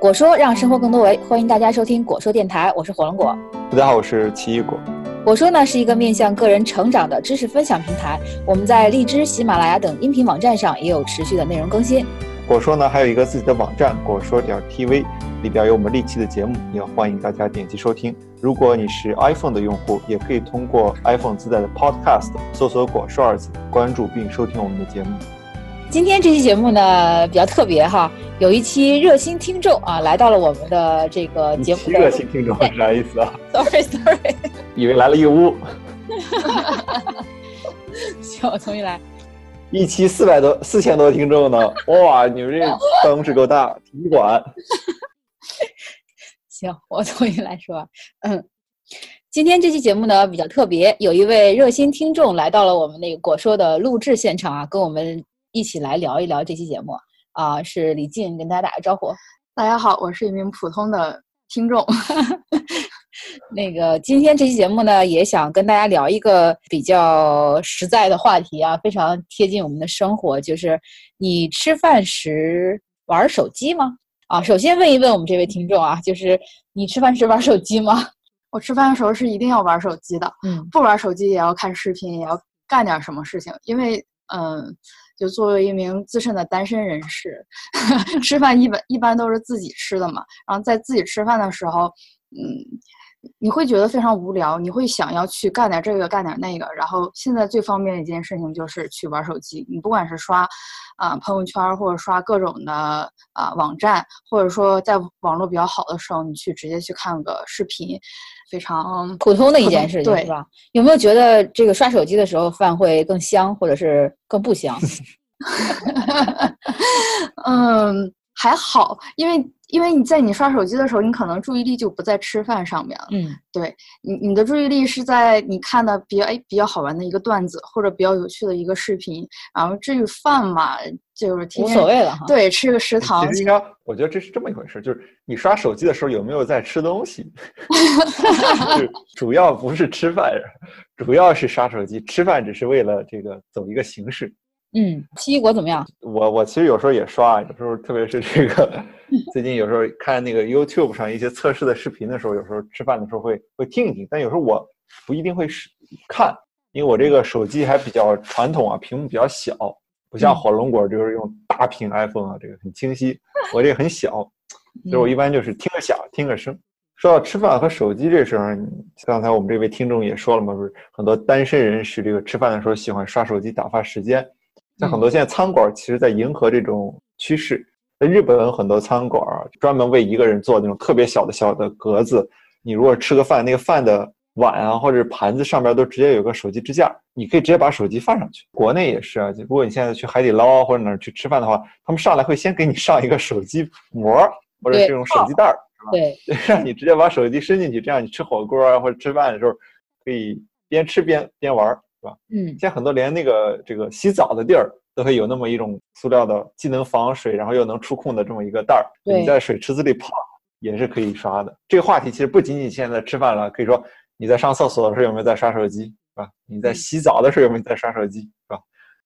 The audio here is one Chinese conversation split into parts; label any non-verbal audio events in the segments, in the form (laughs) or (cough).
果说让生活更多维，欢迎大家收听果说电台，我是火龙果。大家好，我是奇异果。果说呢是一个面向个人成长的知识分享平台，我们在荔枝、喜马拉雅等音频网站上也有持续的内容更新。果说呢还有一个自己的网站果说点 TV，里边有我们历期的节目，也欢迎大家点击收听。如果你是 iPhone 的用户，也可以通过 iPhone 自带的 Podcast 搜索“果说”二字，关注并收听我们的节目。今天这期节目呢比较特别哈，有一期热心听众啊来到了我们的这个节目。热心听众是啥意思啊？(laughs) Sorry Sorry，以为来了一个屋。(laughs) 行，我重新来。一期四百多、四千多听众呢，哇！你们这办公室够大，体育馆。(laughs) 行，我重新来说。嗯，今天这期节目呢比较特别，有一位热心听众来到了我们那个果说的录制现场啊，跟我们。一起来聊一聊这期节目啊，是李静跟大家打个招呼。大家好，我是一名普通的听众。(laughs) 那个今天这期节目呢，也想跟大家聊一个比较实在的话题啊，非常贴近我们的生活，就是你吃饭时玩手机吗？啊，首先问一问我们这位听众啊，就是你吃饭时玩手机吗？我吃饭的时候是一定要玩手机的，嗯，不玩手机也要看视频，也要干点什么事情，因为嗯。就作为一名资深的单身人士，(laughs) 吃饭一般一般都是自己吃的嘛。然后在自己吃饭的时候，嗯，你会觉得非常无聊，你会想要去干点这个，干点那个。然后现在最方便的一件事情就是去玩手机。你不管是刷啊朋友圈，或者刷各种的啊网站，或者说在网络比较好的时候，你去直接去看个视频。非常普通的一件事情，是吧？有没有觉得这个刷手机的时候饭会更香，或者是更不香？(laughs) 嗯，还好，因为。因为你在你刷手机的时候，你可能注意力就不在吃饭上面了。嗯，对你，你的注意力是在你看的比较哎比较好玩的一个段子，或者比较有趣的一个视频。然后至于饭嘛，就是无所谓了哈。对，吃个食堂。其实应该，我觉得这是这么一回事，就是你刷手机的时候有没有在吃东西？(laughs) 主要不是吃饭，主要是刷手机。吃饭只是为了这个走一个形式。嗯，奇异果怎么样？我我其实有时候也刷，有时候特别是这个，最近有时候看那个 YouTube 上一些测试的视频的时候，有时候吃饭的时候会会听一听，但有时候我不一定会是看，因为我这个手机还比较传统啊，屏幕比较小，不像火龙果就是用大屏 iPhone 啊，这个很清晰，我这个很小，所以我一般就是听个响，听个声。说到吃饭和手机这事儿，刚才我们这位听众也说了嘛，不是很多单身人士这个吃饭的时候喜欢刷手机打发时间。像很多现在餐馆，其实在迎合这种趋势。在日本，很多餐馆专门为一个人做那种特别小的小的格子。你如果吃个饭，那个饭的碗啊或者盘子上边都直接有个手机支架，你可以直接把手机放上去。国内也是啊，如果你现在去海底捞或者哪儿去吃饭的话，他们上来会先给你上一个手机膜或者这种手机袋儿？对，(laughs) 让你直接把手机伸进去，这样你吃火锅啊或者吃饭的时候可以边吃边边玩。是吧？嗯，现在很多连那个这个洗澡的地儿都会有那么一种塑料的，既能防水，然后又能触控的这么一个袋儿。你在水池子里泡也是可以刷的。这个话题其实不仅仅现在吃饭了，可以说你在上厕所的时候有没有在刷手机，是吧？你在洗澡的时候有没有在刷手机，是吧？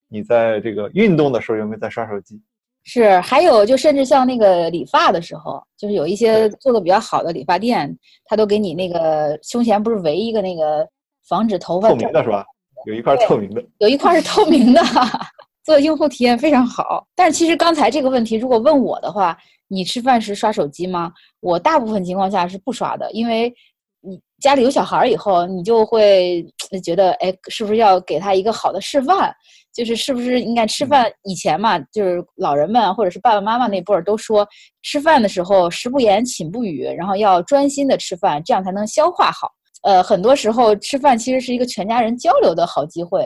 你在这个运动的时候有没有在刷手机？是，还有就甚至像那个理发的时候，就是有一些做的比较好的理发店，他都给你那个胸前不是围一个那个防止头发透明的是吧？有一块透明的，有一块是透明的，(laughs) 做用户体验非常好。但是其实刚才这个问题，如果问我的话，你吃饭时刷手机吗？我大部分情况下是不刷的，因为你家里有小孩以后，你就会觉得，哎，是不是要给他一个好的示范？就是是不是应该吃饭以前嘛，就是老人们或者是爸爸妈妈那辈儿都说，吃饭的时候食不言，寝不语，然后要专心的吃饭，这样才能消化好。呃，很多时候吃饭其实是一个全家人交流的好机会，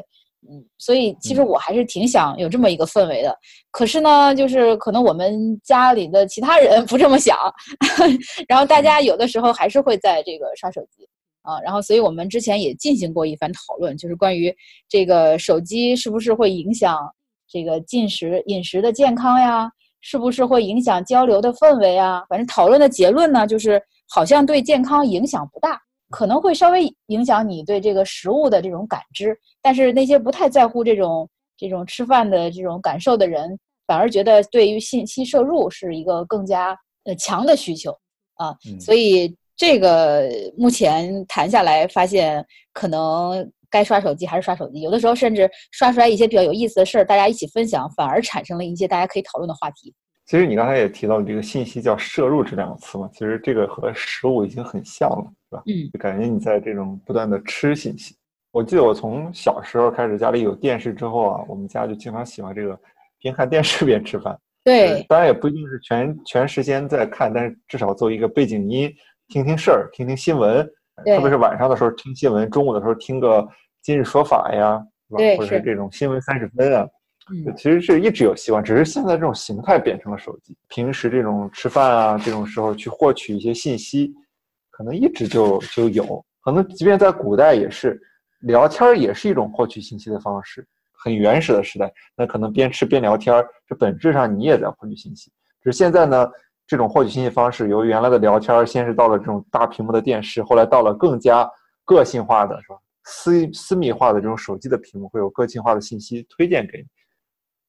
嗯，所以其实我还是挺想有这么一个氛围的。可是呢，就是可能我们家里的其他人 (laughs) 不这么想，(laughs) 然后大家有的时候还是会在这个刷手机啊。然后，所以我们之前也进行过一番讨论，就是关于这个手机是不是会影响这个进食饮食的健康呀？是不是会影响交流的氛围啊？反正讨论的结论呢，就是好像对健康影响不大。可能会稍微影响你对这个食物的这种感知，但是那些不太在乎这种这种吃饭的这种感受的人，反而觉得对于信息摄入是一个更加呃强的需求啊，所以这个目前谈下来发现，可能该刷手机还是刷手机，有的时候甚至刷出来一些比较有意思的事儿，大家一起分享，反而产生了一些大家可以讨论的话题。其实你刚才也提到这个信息叫摄入这两个词嘛，其实这个和食物已经很像了，是吧？嗯，就感觉你在这种不断的吃信息。我记得我从小时候开始，家里有电视之后啊，我们家就经常喜欢这个边看电视边吃饭。(laughs) 对，当然也不一定是全全时间在看，但是至少做一个背景音，听听事儿，听听新闻。特别是晚上的时候听新闻，中午的时候听个今日说法呀，是吧？或者是这种新闻三十分啊。其实是一直有希望，只是现在这种形态变成了手机。平时这种吃饭啊，这种时候去获取一些信息，可能一直就就有。可能即便在古代也是，聊天也是一种获取信息的方式。很原始的时代，那可能边吃边聊天，这本质上你也在获取信息。只是现在呢，这种获取信息方式由原来的聊天，先是到了这种大屏幕的电视，后来到了更加个性化的，是吧？私私密化的这种手机的屏幕，会有个性化的信息推荐给你。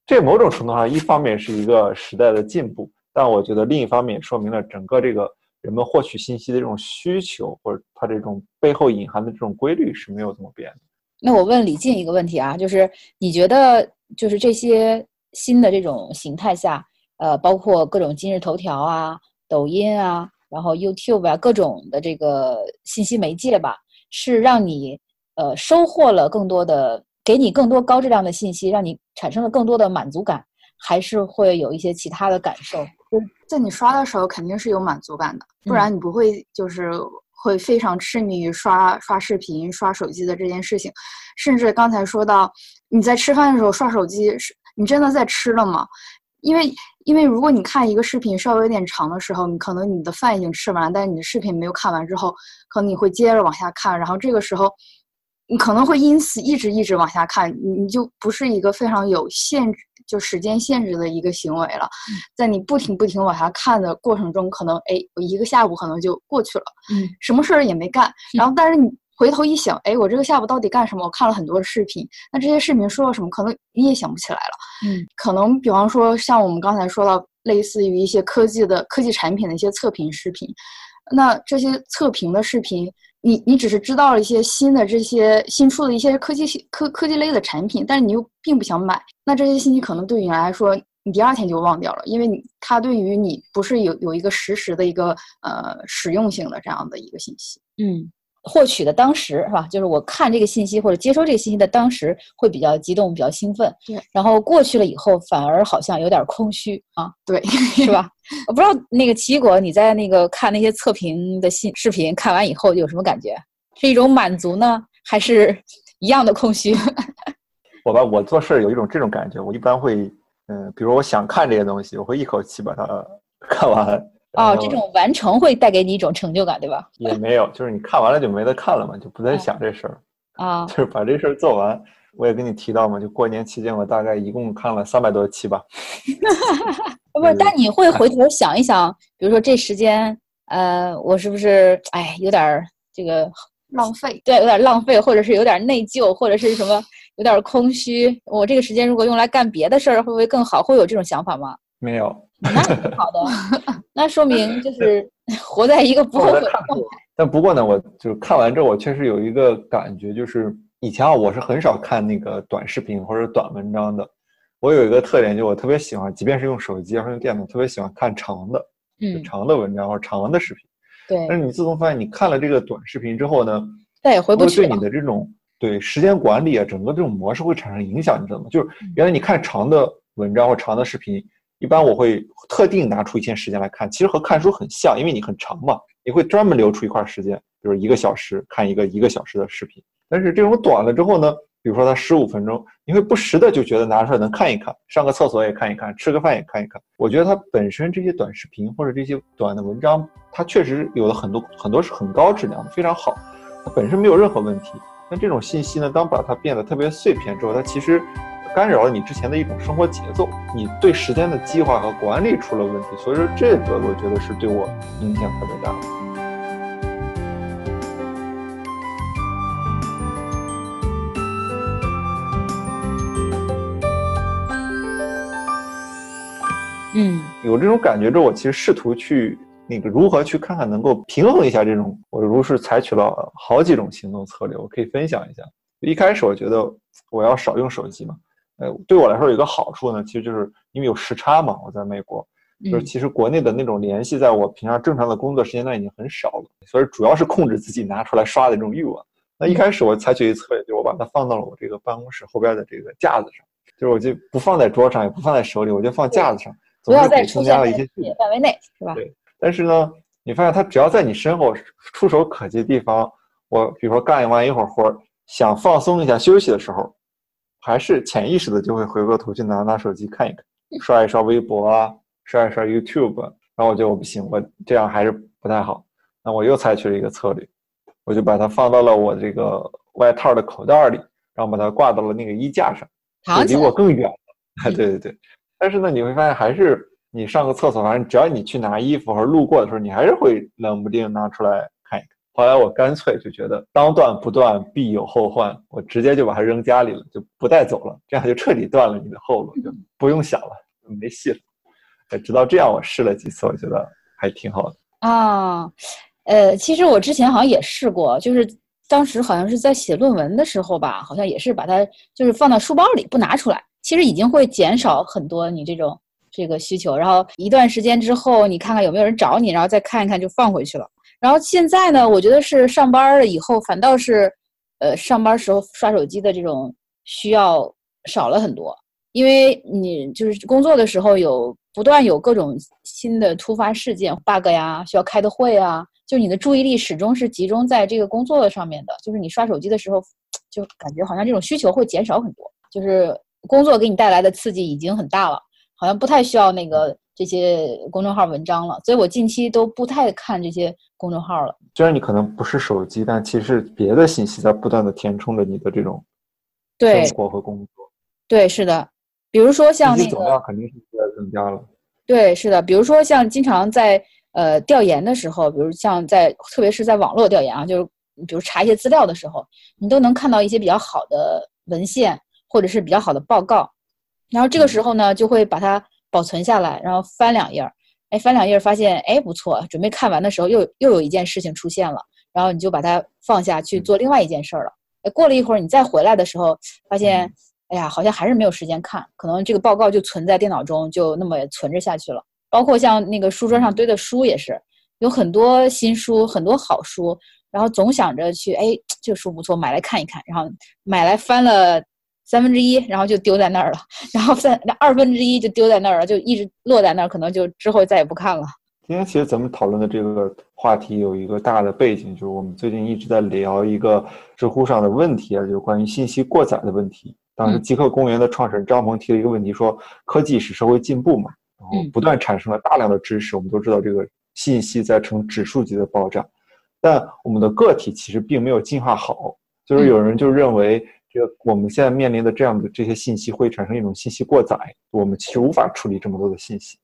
这某种程度上，一方面是一个时代的进步，但我觉得另一方面也说明了整个这个人们获取信息的这种需求，或者它这种背后隐含的这种规律是没有怎么变的。那我问李静一个问题啊，就是你觉得，就是这些新的这种形态下，呃，包括各种今日头条啊、抖音啊，然后 YouTube 啊，各种的这个信息媒介吧，是让你呃收获了更多的。给你更多高质量的信息，让你产生了更多的满足感，还是会有一些其他的感受？在你刷的时候肯定是有满足感的，不然你不会就是会非常痴迷于刷刷视频、刷手机的这件事情。甚至刚才说到你在吃饭的时候刷手机，是你真的在吃了吗？因为因为如果你看一个视频稍微有点长的时候，你可能你的饭已经吃完了，但是你的视频没有看完之后，可能你会接着往下看，然后这个时候。你可能会因此一直一直往下看，你你就不是一个非常有限制，就时间限制的一个行为了。在你不停不停往下看的过程中，可能哎，我一个下午可能就过去了，嗯，什么事儿也没干。然后，但是你回头一想，哎，我这个下午到底干什么？我看了很多视频，那这些视频说了什么？可能你也想不起来了。嗯，可能比方说像我们刚才说到，类似于一些科技的科技产品的一些测评视频，那这些测评的视频。你你只是知道了一些新的这些新出的一些科技科科技类的产品，但是你又并不想买，那这些信息可能对你来说，你第二天就忘掉了，因为你它对于你不是有有一个实时的一个呃实用性的这样的一个信息，嗯。获取的当时是吧？就是我看这个信息或者接收这个信息的当时会比较激动、比较兴奋。对。然后过去了以后，反而好像有点空虚啊。对，是吧？(laughs) 我不知道那个奇异果，你在那个看那些测评的信视频看完以后有什么感觉？是一种满足呢，还是一样的空虚？(laughs) 我吧，我做事有一种这种感觉。我一般会，嗯，比如我想看这些东西，我会一口气把它看完。哦，这种完成会带给你一种成就感，对吧？也没有，就是你看完了就没得看了嘛，就不再想这事儿啊。(laughs) 就是把这事儿做完。我也跟你提到嘛，就过年期间，我大概一共看了三百多期吧。(laughs) 不是，但你会回头想一想，比如说这时间，呃，我是不是哎有点这个浪费？对，有点浪费，或者是有点内疚，或者是什么有点空虚？我这个时间如果用来干别的事儿，会不会更好？会有这种想法吗？没有。那挺好的，(laughs) 那说明 (laughs) 就是活在一个不后悔的状态。但不过呢，我就是看完之后，我确实有一个感觉，就是以前啊，我是很少看那个短视频或者短文章的。我有一个特点，就我特别喜欢，即便是用手机或者用电脑，特别喜欢看长的，嗯，长的文章或者长的视频。对。但是你自从发现你看了这个短视频之后呢，再也回不去了。对你的这种对时间管理啊，整个这种模式会产生影响，你知道吗？就是原来你看长的文章或长的视频。一般我会特定拿出一天时间来看，其实和看书很像，因为你很长嘛，你会专门留出一块时间，比如一个小时看一个一个小时的视频。但是这种短了之后呢，比如说它十五分钟，你会不时的就觉得拿出来能看一看，上个厕所也看一看，吃个饭也看一看。我觉得它本身这些短视频或者这些短的文章，它确实有了很多很多是很高质量的，非常好，它本身没有任何问题。但这种信息呢，当把它变得特别碎片之后，它其实。干扰了你之前的一种生活节奏，你对时间的计划和管理出了问题，所以说这个我觉得是对我影响特别大。嗯。有这种感觉之后，我其实试图去那个如何去看看能够平衡一下这种。我如是采取了好几种行动策略，我可以分享一下。一开始我觉得我要少用手机嘛，呃，对我来说有一个好处呢，其实就是因为有时差嘛，我在美国，就是其实国内的那种联系，在我平常正常的工作时间段已经很少了，所以主要是控制自己拿出来刷的这种欲望。那一开始我采取一策略，就我把它放到了我这个办公室后边的这个架子上，就是我就不放在桌上，也不放在手里，我就放架子上，总要再增加了一些范围内，是吧？对。但是呢，你发现它只要在你身后触手可及的地方，我比如说干完一会儿活，想放松一下休息的时候，还是潜意识的就会回过头去拿拿手机看一看，刷一刷微博啊，刷一刷 YouTube，然后我觉得我不行，我这样还是不太好，那我又采取了一个策略。我就把它放到了我这个外套的口袋里，然后把它挂到了那个衣架上，离我更远了。(laughs) 对对对，但是呢，你会发现还是你上个厕所，反正只要你去拿衣服或者路过的时候，你还是会冷不丁拿出来。后来我干脆就觉得当断不断必有后患，我直接就把它扔家里了，就不带走了，这样就彻底断了你的后路，就不用想了，没戏了。直到这样，我试了几次，我觉得还挺好的啊。呃，其实我之前好像也试过，就是当时好像是在写论文的时候吧，好像也是把它就是放到书包里不拿出来，其实已经会减少很多你这种这个需求。然后一段时间之后，你看看有没有人找你，然后再看一看就放回去了。然后现在呢，我觉得是上班了以后，反倒是呃上班时候刷手机的这种需要少了很多，因为你就是工作的时候有不断有各种新的突发事件，bug 呀，需要开的会啊。就你的注意力始终是集中在这个工作上面的，就是你刷手机的时候，就感觉好像这种需求会减少很多。就是工作给你带来的刺激已经很大了，好像不太需要那个这些公众号文章了。所以我近期都不太看这些公众号了。虽然你可能不是手机，但其实别的信息在不断的填充着你的这种生活和工作。对，是的。比如说像那个总量肯定是在增加了。对，是的。比如说像经常在。呃，调研的时候，比如像在，特别是在网络调研啊，就是比如查一些资料的时候，你都能看到一些比较好的文献，或者是比较好的报告。然后这个时候呢，就会把它保存下来，然后翻两页儿，哎，翻两页儿发现，哎，不错，准备看完的时候，又又有一件事情出现了，然后你就把它放下去做另外一件事儿了。哎，过了一会儿，你再回来的时候，发现，哎呀，好像还是没有时间看，可能这个报告就存在电脑中，就那么存着下去了。包括像那个书桌上堆的书也是，有很多新书，很多好书，然后总想着去，哎，(tsk) 这个书不错，买来看一看，然后买来翻了三分之一，然后就丢在那儿了，然后三二分之一就丢在那儿了，就一直落在那儿，可能就之后再也不看了。今天其实咱们讨论的这个话题有一个大的背景，就是我们最近一直在聊一个知乎上的问题啊，就是关于信息过载的问题。当时极客公园的创始人张鹏提了一个问题，说科技使社会进步嘛。然后不断产生了大量的知识，我们都知道这个信息在呈指数级的爆炸，但我们的个体其实并没有进化好。就是有人就认为，这个我们现在面临的这样的这些信息会产生一种信息过载，我们其实无法处理这么多的信息。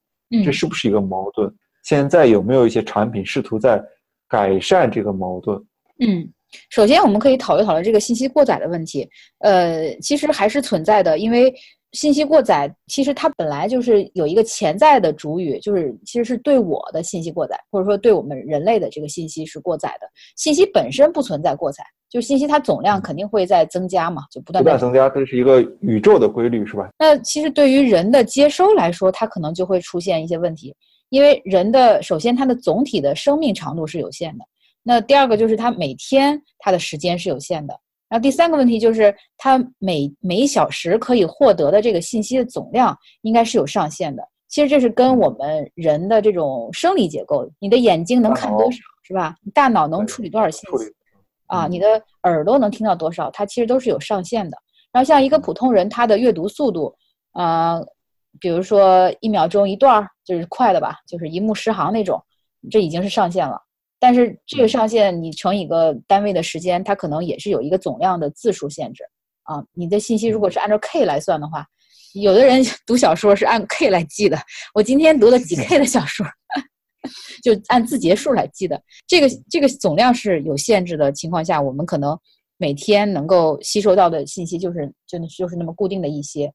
这是不是一个矛盾？现在有没有一些产品试图在改善这个矛盾？嗯，首先我们可以讨论讨论这个信息过载的问题。呃，其实还是存在的，因为。信息过载，其实它本来就是有一个潜在的主语，就是其实是对我的信息过载，或者说对我们人类的这个信息是过载的。信息本身不存在过载，就是信息它总量肯定会在增加嘛，就不断不断增加，这是一个宇宙的规律，是吧？那其实对于人的接收来说，它可能就会出现一些问题，因为人的首先它的总体的生命长度是有限的，那第二个就是它每天它的时间是有限的。然后第三个问题就是，它每每小时可以获得的这个信息的总量应该是有上限的。其实这是跟我们人的这种生理结构，你的眼睛能看多少，是吧？你大脑能处理多少信息？啊，你的耳朵能听到多少？它其实都是有上限的。然后像一个普通人，他的阅读速度，啊，比如说一秒钟一段儿，就是快的吧，就是一目十行那种，这已经是上限了。但是这个上限你乘以个单位的时间，它可能也是有一个总量的字数限制啊。你的信息如果是按照 K 来算的话，有的人 (laughs) 读小说是按 K 来记的。我今天读了几 K 的小说，(laughs) 就按字节数来记的。这个这个总量是有限制的情况下，我们可能每天能够吸收到的信息就是就就是那么固定的一些。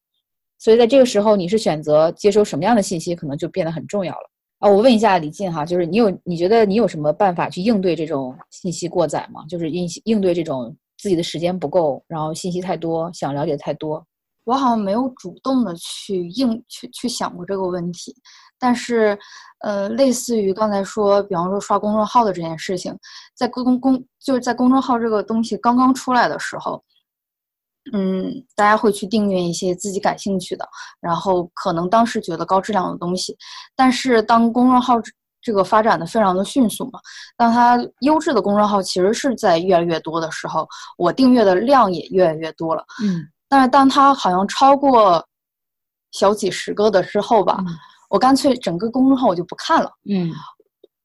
所以在这个时候，你是选择接收什么样的信息，可能就变得很重要了啊。我问一下李静哈，就是你有你觉得你有什么办法去应对这种信息过载吗？就是应应对这种自己的时间不够，然后信息太多，想了解太多。我好像没有主动的去应去去想过这个问题，但是，呃，类似于刚才说，比方说刷公众号的这件事情，在公公就是在公众号这个东西刚刚出来的时候，嗯，大家会去订阅一些自己感兴趣的，然后可能当时觉得高质量的东西，但是当公众号这个发展的非常的迅速嘛，当它优质的公众号其实是在越来越多的时候，我订阅的量也越来越多了，嗯。但是当它好像超过小几十个的之后吧，我干脆整个公众号我就不看了。嗯。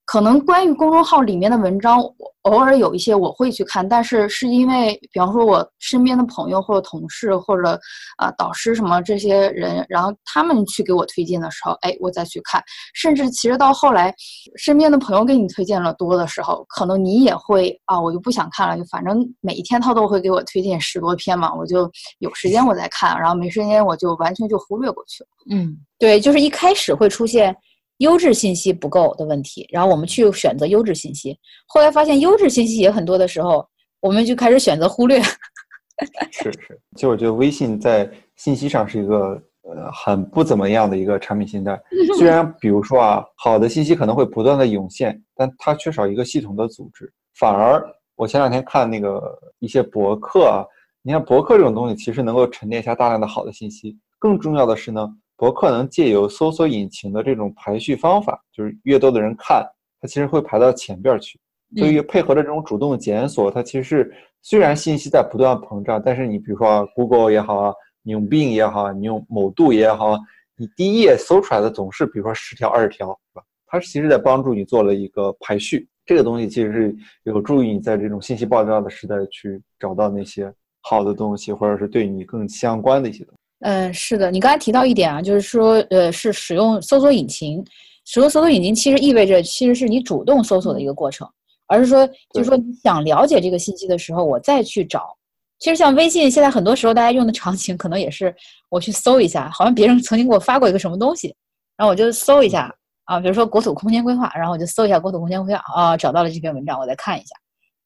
可能关于公众号里面的文章，偶尔有一些我会去看，但是是因为，比方说我身边的朋友或者同事或者啊导师什么这些人，然后他们去给我推荐的时候，哎，我再去看。甚至其实到后来，身边的朋友给你推荐了多的时候，可能你也会啊，我就不想看了，就反正每一天他都会给我推荐十多篇嘛，我就有时间我再看，然后没时间我就完全就忽略过去了。嗯，对，就是一开始会出现。优质信息不够的问题，然后我们去选择优质信息，后来发现优质信息也很多的时候，我们就开始选择忽略。(laughs) 是是，其实我觉得微信在信息上是一个呃很不怎么样的一个产品形态。(laughs) 虽然比如说啊，好的信息可能会不断的涌现，但它缺少一个系统的组织。反而我前两天看那个一些博客啊，你看博客这种东西其实能够沉淀下大量的好的信息。更重要的是呢。博客能借由搜索引擎的这种排序方法，就是越多的人看，它其实会排到前边去。所以配合着这种主动检索，它其实是虽然信息在不断膨胀，但是你比如说 Google 也好啊，你用 Bing 也好，你用某度也好，你第一页搜出来的总是比如说十条、二十条，是吧？它其实在帮助你做了一个排序。这个东西其实是有助于你在这种信息爆炸的时代去找到那些好的东西，或者是对你更相关的一些东西。嗯，是的，你刚才提到一点啊，就是说，呃，是使用搜索引擎，使用搜索引擎其实意味着其实是你主动搜索的一个过程，而是说，就是说你想了解这个信息的时候，我再去找。其实像微信，现在很多时候大家用的场景可能也是我去搜一下，好像别人曾经给我发过一个什么东西，然后我就搜一下啊，比如说国土空间规划，然后我就搜一下国土空间规划啊，找到了这篇文章，我再看一下，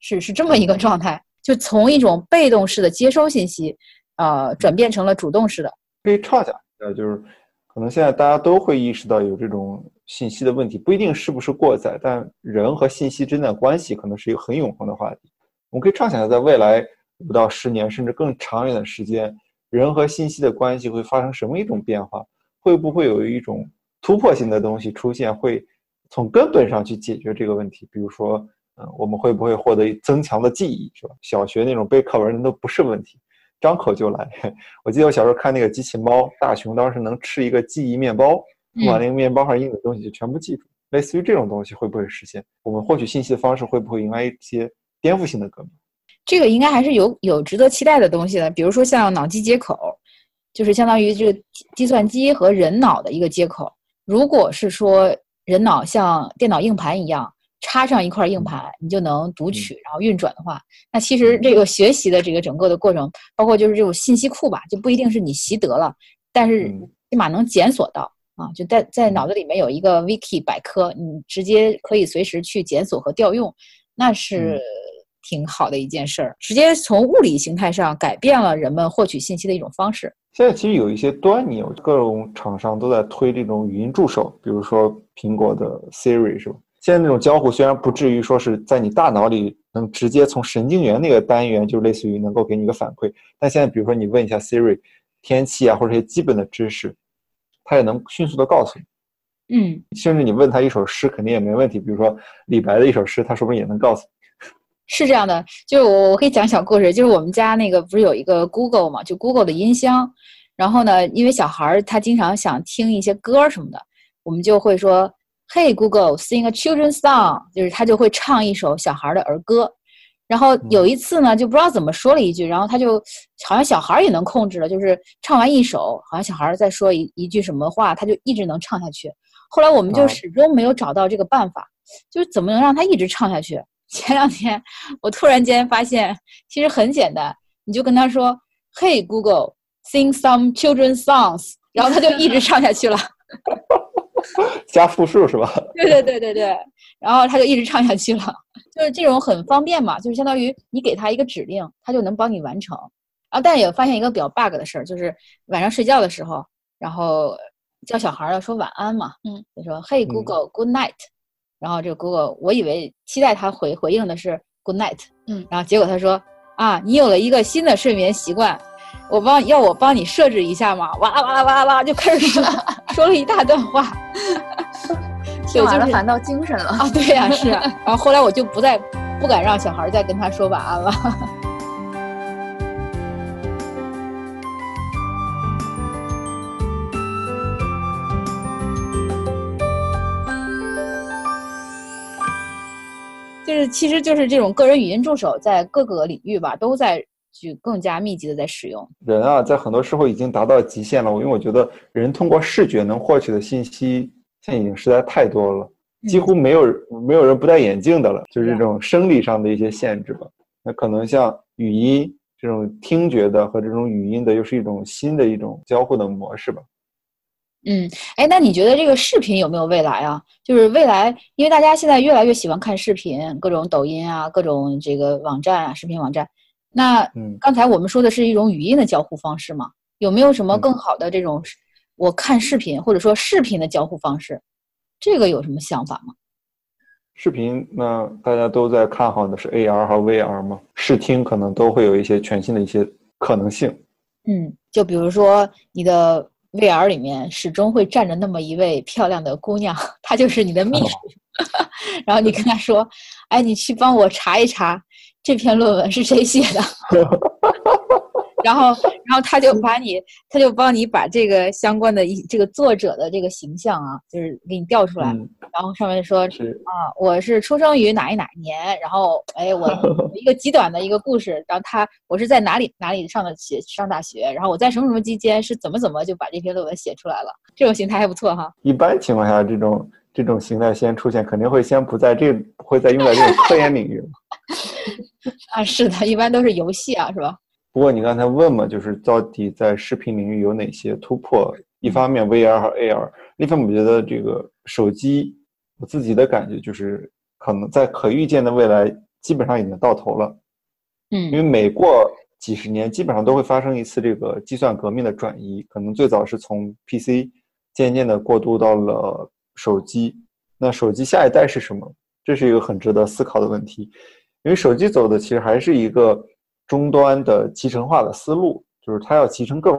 是是这么一个状态，就从一种被动式的接收信息。呃，转变成了主动式的。可以畅想一下，就是可能现在大家都会意识到有这种信息的问题，不一定是不是过载，但人和信息之间的关系可能是一个很永恒的话题。我们可以畅想一下，在未来五到十年甚至更长远的时间，人和信息的关系会发生什么一种变化？会不会有一种突破性的东西出现，会从根本上去解决这个问题？比如说，嗯，我们会不会获得增强的记忆，是吧？小学那种背课文那都不是问题。张口就来。(laughs) 我记得我小时候看那个机器猫大雄，当时能吃一个记忆面包，把那个面包上印的东西就全部记住。类似于这种东西会不会实现？我们获取信息的方式会不会迎来一些颠覆性的革命？这个应该还是有有值得期待的东西的。比如说像脑机接口，就是相当于这个计算机和人脑的一个接口。如果是说人脑像电脑硬盘一样。插上一块硬盘，你就能读取，然后运转的话，那其实这个学习的这个整个的过程，包括就是这种信息库吧，就不一定是你习得了，但是起码能检索到啊，就在在脑子里面有一个 wiki 百科，你直接可以随时去检索和调用，那是挺好的一件事儿，直接从物理形态上改变了人们获取信息的一种方式。现在其实有一些端倪，各种厂商都在推这种语音助手，比如说苹果的 Siri 是吧？现在那种交互虽然不至于说是在你大脑里能直接从神经元那个单元就类似于能够给你一个反馈，但现在比如说你问一下 Siri 天气啊或者一些基本的知识，它也能迅速的告诉你。嗯，甚至你问他一首诗肯定也没问题，比如说李白的一首诗，他说不定也能告诉你。是这样的，就是我我可以讲小故事，就是我们家那个不是有一个 Google 嘛，就 Google 的音箱，然后呢，因为小孩儿他经常想听一些歌什么的，我们就会说。Hey Google, sing a children's song，就是他就会唱一首小孩的儿歌。然后有一次呢，就不知道怎么说了一句，然后他就好像小孩也能控制了，就是唱完一首，好像小孩在说一一句什么话，他就一直能唱下去。后来我们就始终没有找到这个办法，就是怎么能让他一直唱下去。(laughs) 前两天我突然间发现，其实很简单，你就跟他说，Hey Google, sing some children's songs。然后他就一直唱下去了。(laughs) (laughs) 加复数是吧？(laughs) 对对对对对，然后他就一直唱下去了，就是这种很方便嘛，就是相当于你给他一个指令，他就能帮你完成。然后，但也发现一个比较 bug 的事儿，就是晚上睡觉的时候，然后叫小孩要说晚安嘛，嗯，就说 Hey Google Good night，然后这个 Google 我以为期待他回回应的是 Good night，嗯，然后结果他说啊，你有了一个新的睡眠习惯，我帮要我帮你设置一下嘛，哇啦哇啦哇啦哇就开始说说了一大段话，(laughs) 听完了反倒精神了啊，对呀是，然后后来我就不再不敢让小孩再跟他说晚安了。(laughs) 就是，其实就是这种个人语音助手，在各个领域吧，都在去更加密集的在使用。人啊，在很多时候已经达到极限了。因为我觉得人通过视觉能获取的信息，现在已经实在太多了，几乎没有没有人不戴眼镜的了。就是这种生理上的一些限制吧。那可能像语音这种听觉的和这种语音的，又是一种新的一种交互的模式吧。嗯，哎，那你觉得这个视频有没有未来啊？就是未来，因为大家现在越来越喜欢看视频，各种抖音啊，各种这个网站啊，视频网站。那刚才我们说的是一种语音的交互方式嘛？有没有什么更好的这种我看视频或者说视频的交互方式？这个有什么想法吗？视频，那大家都在看好的是 AR 和 VR 吗？视听可能都会有一些全新的一些可能性。嗯，就比如说你的。VR 里面始终会站着那么一位漂亮的姑娘，(laughs) 她就是你的秘书。(laughs) 然后你跟她说：“哎，你去帮我查一查这篇论文是谁写的。(laughs) ”然后，然后他就把你，他就帮你把这个相关的一这个作者的这个形象啊，就是给你调出来。然后上面说啊，我是出生于哪一哪一年，然后哎，我 (laughs) 一个极短的一个故事。然后他，我是在哪里哪里上的学上大学，然后我在什么什么期间是怎么怎么就把这篇论文写出来了。这种形态还不错哈。一般情况下，这种这种形态先出现，肯定会先不在这，不会再用在这种科研领域。(laughs) 啊，是的，一般都是游戏啊，是吧？不过你刚才问嘛，就是到底在视频领域有哪些突破？一方面 VR 和 AR，另一方面我觉得这个手机，我自己的感觉就是可能在可预见的未来基本上已经到头了。嗯，因为每过几十年，基本上都会发生一次这个计算革命的转移，可能最早是从 PC，渐渐的过渡到了手机。那手机下一代是什么？这是一个很值得思考的问题，因为手机走的其实还是一个。终端的集成化的思路，就是它要集成各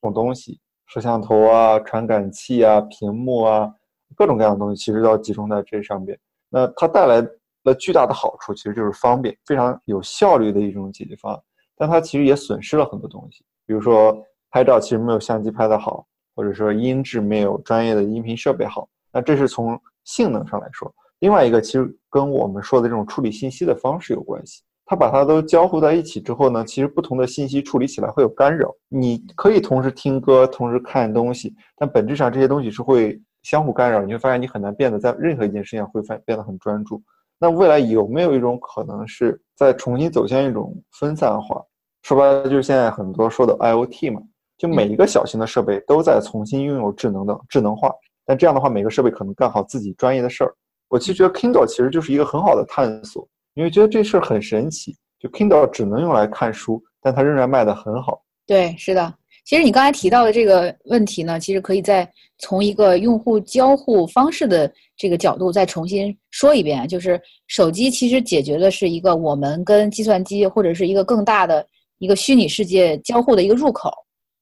种东西，摄像头啊、传感器啊、屏幕啊，各种各样的东西，其实都要集中在这上边。那它带来了巨大的好处，其实就是方便，非常有效率的一种解决方案。但它其实也损失了很多东西，比如说拍照其实没有相机拍的好，或者说音质没有专业的音频设备好。那这是从性能上来说。另外一个，其实跟我们说的这种处理信息的方式有关系。它把它都交互在一起之后呢，其实不同的信息处理起来会有干扰。你可以同时听歌，同时看东西，但本质上这些东西是会相互干扰。你会发现你很难变得在任何一件事情上会变变得很专注。那未来有没有一种可能是在重新走向一种分散化？说白了就是现在很多说的 IOT 嘛，就每一个小型的设备都在重新拥有智能的智能化。但这样的话，每个设备可能干好自己专业的事儿。我其实觉得 Kindle 其实就是一个很好的探索。因为觉得这事儿很神奇，就 Kindle 只能用来看书，但它仍然卖得很好。对，是的。其实你刚才提到的这个问题呢，其实可以再从一个用户交互方式的这个角度再重新说一遍。就是手机其实解决的是一个我们跟计算机或者是一个更大的一个虚拟世界交互的一个入口。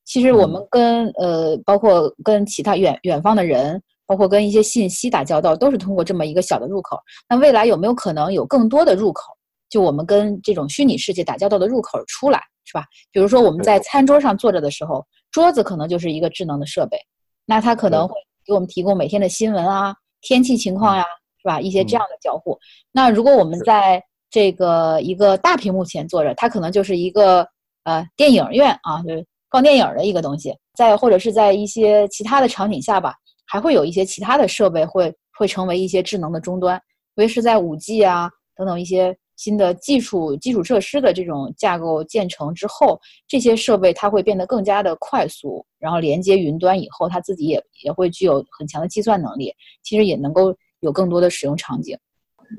其实我们跟呃，包括跟其他远远方的人。包括跟一些信息打交道，都是通过这么一个小的入口。那未来有没有可能有更多的入口？就我们跟这种虚拟世界打交道的入口出来，是吧？比如说我们在餐桌上坐着的时候，桌子可能就是一个智能的设备，那它可能会给我们提供每天的新闻啊、天气情况呀，是吧？一些这样的交互。那如果我们在这个一个大屏幕前坐着，它可能就是一个呃电影院啊，就是放电影的一个东西。再或者是在一些其他的场景下吧。还会有一些其他的设备会会成为一些智能的终端，特别是在五 G 啊等等一些新的技术基础设施的这种架构建成之后，这些设备它会变得更加的快速，然后连接云端以后，它自己也也会具有很强的计算能力，其实也能够有更多的使用场景。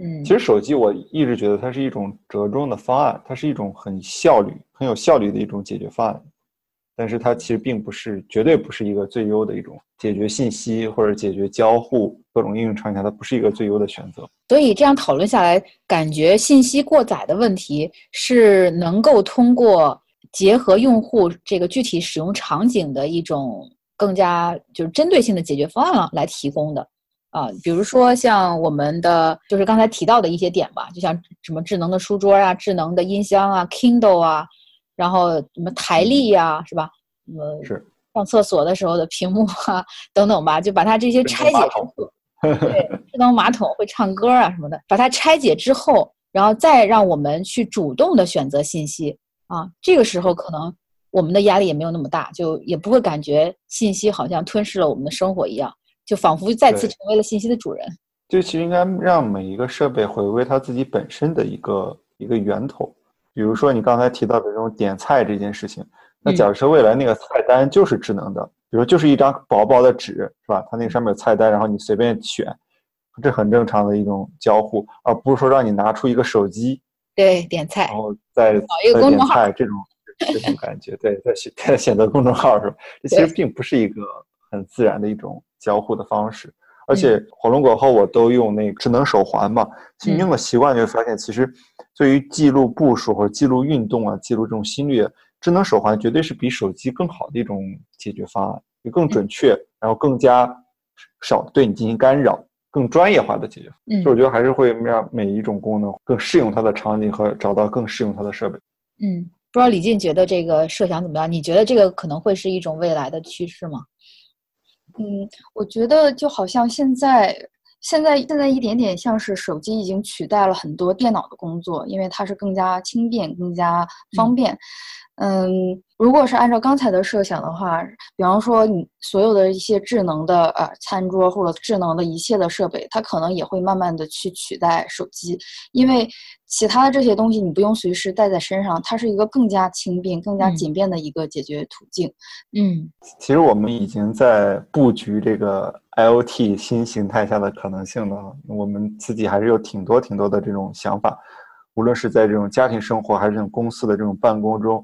嗯，其实手机我一直觉得它是一种折中的方案，它是一种很效率、很有效率的一种解决方案。但是它其实并不是，绝对不是一个最优的一种解决信息或者解决交互各种应用场景，它不是一个最优的选择。所以这样讨论下来，感觉信息过载的问题是能够通过结合用户这个具体使用场景的一种更加就是针对性的解决方案来提供的啊。比如说像我们的就是刚才提到的一些点吧，就像什么智能的书桌啊、智能的音箱啊、Kindle 啊。然后什么台历呀，是吧？什么是上厕所的时候的屏幕啊，(laughs) 等等吧，就把它这些拆解之后，对，智能马桶会唱歌啊什么的，把它拆解之后，然后再让我们去主动的选择信息啊，这个时候可能我们的压力也没有那么大，就也不会感觉信息好像吞噬了我们的生活一样，就仿佛再次成为了信息的主人。就其实应该让每一个设备回归它自己本身的一个一个源头。比如说你刚才提到的这种点菜这件事情，那假设未来那个菜单就是智能的，比如就是一张薄薄的纸，是吧？它那个上面有菜单，然后你随便选，这很正常的一种交互，而不是说让你拿出一个手机，对，点菜，然后再找一个公众号这种这种感觉，对，在选在选择公众号是吧？这其实并不是一个很自然的一种交互的方式。而且火龙果和我都用那个智能手环嘛，其实用了习惯就会发现，其实对于记录步数或者记录运动啊、记录这种心率，智能手环绝对是比手机更好的一种解决方案，也更准确，然后更加少对你进行干扰，更专业化的解决。嗯，所以我觉得还是会让每一种功能更适用它的场景和找到更适用它的设备。嗯，不知道李静觉得这个设想怎么样？你觉得这个可能会是一种未来的趋势吗？嗯，我觉得就好像现在，现在现在一点点像是手机已经取代了很多电脑的工作，因为它是更加轻便、更加方便。嗯，如果是按照刚才的设想的话，比方说你所有的一些智能的呃餐桌或者智能的一切的设备，它可能也会慢慢的去取代手机，因为其他的这些东西你不用随时带在身上，它是一个更加轻便、更加简便的一个解决途径。嗯，其实我们已经在布局这个 IOT 新形态下的可能性了，我们自己还是有挺多挺多的这种想法，无论是在这种家庭生活还是这种公司的这种办公中。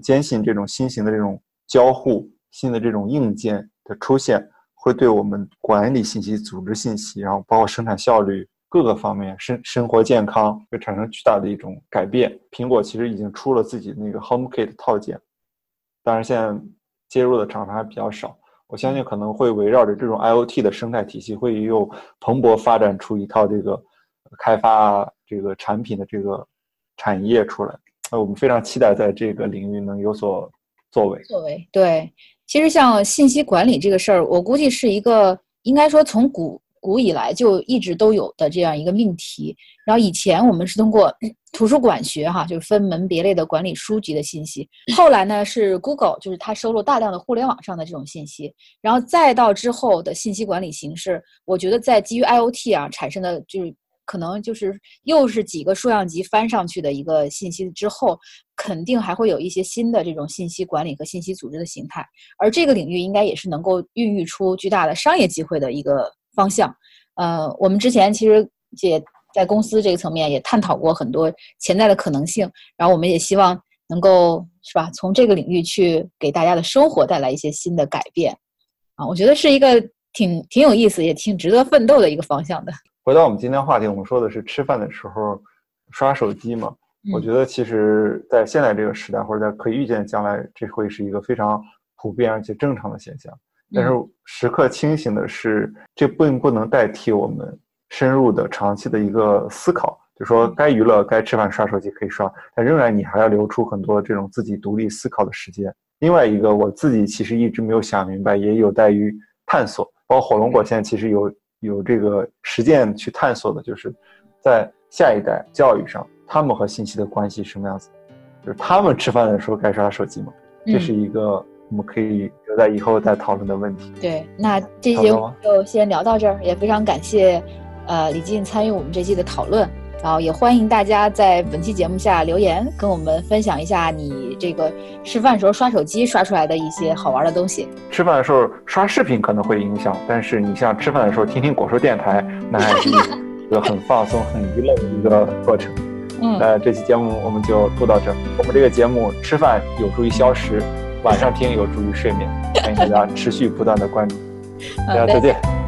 坚信这种新型的这种交互、新的这种硬件的出现，会对我们管理信息、组织信息，然后包括生产效率各个方面、生生活健康，会产生巨大的一种改变。苹果其实已经出了自己那个 HomeKit 套件，当然现在接入的厂商还比较少。我相信可能会围绕着这种 IOT 的生态体系，会又蓬勃发展出一套这个开发这个产品的这个产业出来。那我们非常期待在这个领域能有所作为。作为对，其实像信息管理这个事儿，我估计是一个应该说从古古以来就一直都有的这样一个命题。然后以前我们是通过图书馆学哈，就是分门别类的管理书籍的信息。后来呢是 Google，就是它收录大量的互联网上的这种信息。然后再到之后的信息管理形式，我觉得在基于 IOT 啊产生的就是。可能就是又是几个数量级翻上去的一个信息之后，肯定还会有一些新的这种信息管理和信息组织的形态，而这个领域应该也是能够孕育出巨大的商业机会的一个方向。呃，我们之前其实也在公司这个层面也探讨过很多潜在的可能性，然后我们也希望能够是吧，从这个领域去给大家的生活带来一些新的改变。啊，我觉得是一个挺挺有意思，也挺值得奋斗的一个方向的。回到我们今天话题，我们说的是吃饭的时候刷手机嘛？我觉得其实，在现在这个时代，或者在可以预见将来，这会是一个非常普遍而且正常的现象。但是时刻清醒的是，这并不能代替我们深入的、长期的一个思考。就说该娱乐、该吃饭刷手机可以刷，但仍然你还要留出很多这种自己独立思考的时间。另外一个，我自己其实一直没有想明白，也有待于探索。包括火龙果现在其实有。有这个实践去探索的，就是在下一代教育上，他们和信息的关系什么样子？就是他们吃饭的时候该刷手机吗？这是一个我们可以留在以后再讨论的问题。对，那这节就先聊到这儿，也非常感谢，呃，李静参与我们这期的讨论。然后也欢迎大家在本期节目下留言，跟我们分享一下你这个吃饭时候刷手机刷出来的一些好玩的东西。吃饭的时候刷视频可能会影响，但是你像吃饭的时候听听果蔬电台，那还是一个很放松、很娱乐的一个过程。嗯，那这期节目我们就录到这儿。我们这个节目吃饭有助于消食，晚上听有助于睡眠，欢迎大家持续不断的关注。(laughs) 大家再见。